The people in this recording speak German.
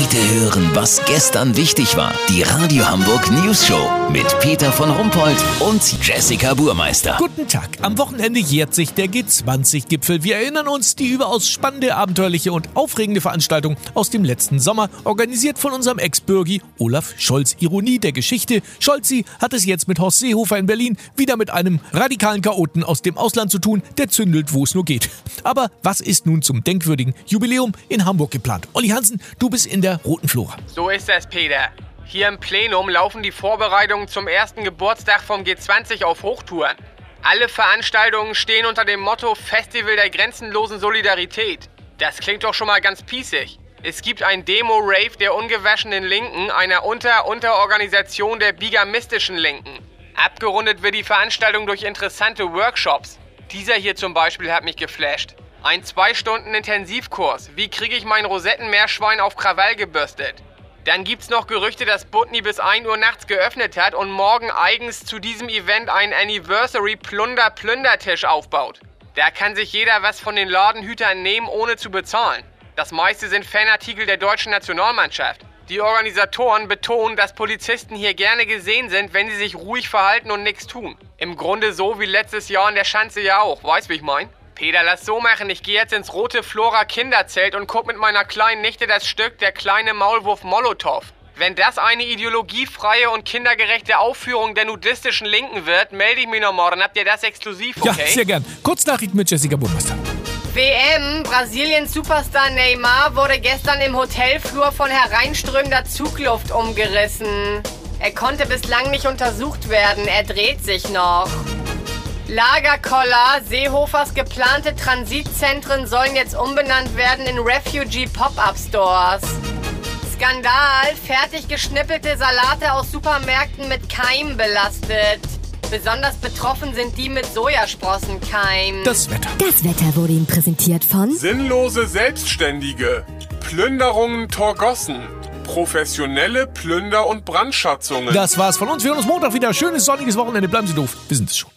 Heute hören, was gestern wichtig war. Die Radio Hamburg News Show mit Peter von Rumpold und Jessica Burmeister. Guten Tag. Am Wochenende jährt sich der G20-Gipfel. Wir erinnern uns die überaus spannende, abenteuerliche und aufregende Veranstaltung aus dem letzten Sommer, organisiert von unserem Ex-Bürgi Olaf Scholz. Ironie der Geschichte. Scholzi hat es jetzt mit Horst Seehofer in Berlin wieder mit einem radikalen Chaoten aus dem Ausland zu tun, der zündelt, wo es nur geht. Aber was ist nun zum denkwürdigen Jubiläum in Hamburg geplant? Olli Hansen, du bist in der Roten Flora. So ist es, Peter. Hier im Plenum laufen die Vorbereitungen zum ersten Geburtstag vom G20 auf Hochtouren. Alle Veranstaltungen stehen unter dem Motto Festival der grenzenlosen Solidarität. Das klingt doch schon mal ganz pießig. Es gibt ein Demo-Rave der ungewaschenen Linken, einer Unter-Unterorganisation der bigamistischen Linken. Abgerundet wird die Veranstaltung durch interessante Workshops. Dieser hier zum Beispiel hat mich geflasht. Ein zwei Stunden Intensivkurs. Wie kriege ich mein Rosettenmeerschwein auf Krawall gebürstet? Dann gibt's noch Gerüchte, dass Butni bis 1 Uhr nachts geöffnet hat und morgen eigens zu diesem Event einen Anniversary Plunder Plündertisch aufbaut. Da kann sich jeder was von den Ladenhütern nehmen, ohne zu bezahlen. Das meiste sind Fanartikel der deutschen Nationalmannschaft. Die Organisatoren betonen, dass Polizisten hier gerne gesehen sind, wenn sie sich ruhig verhalten und nichts tun. Im Grunde so wie letztes Jahr in der Schanze ja auch, weißt wie ich mein? Peter, lass so machen. Ich gehe jetzt ins rote Flora Kinderzelt und guck mit meiner kleinen Nichte das Stück Der kleine Maulwurf Molotow. Wenn das eine ideologiefreie und kindergerechte Aufführung der nudistischen Linken wird, melde ich mich noch morgen. Habt ihr das exklusiv, okay? Ja, sehr gern. Kurznachricht mit Jessica Burmeister. WM, Brasiliens Superstar Neymar wurde gestern im Hotelflur von hereinströmender Zugluft umgerissen. Er konnte bislang nicht untersucht werden, er dreht sich noch. Lagerkoller, Seehofers geplante Transitzentren sollen jetzt umbenannt werden in Refugee Pop-Up Stores. Skandal, fertig geschnippelte Salate aus Supermärkten mit Keim belastet. Besonders betroffen sind die mit Sojasprossenkeim. Das Wetter. Das Wetter wurde Ihnen präsentiert von Sinnlose Selbstständige. Plünderungen Torgossen. Professionelle Plünder- und Brandschatzungen. Das war's von uns. Wir hören uns Montag wieder. Schönes sonniges Wochenende. Bleiben Sie doof. Wir sind es schon.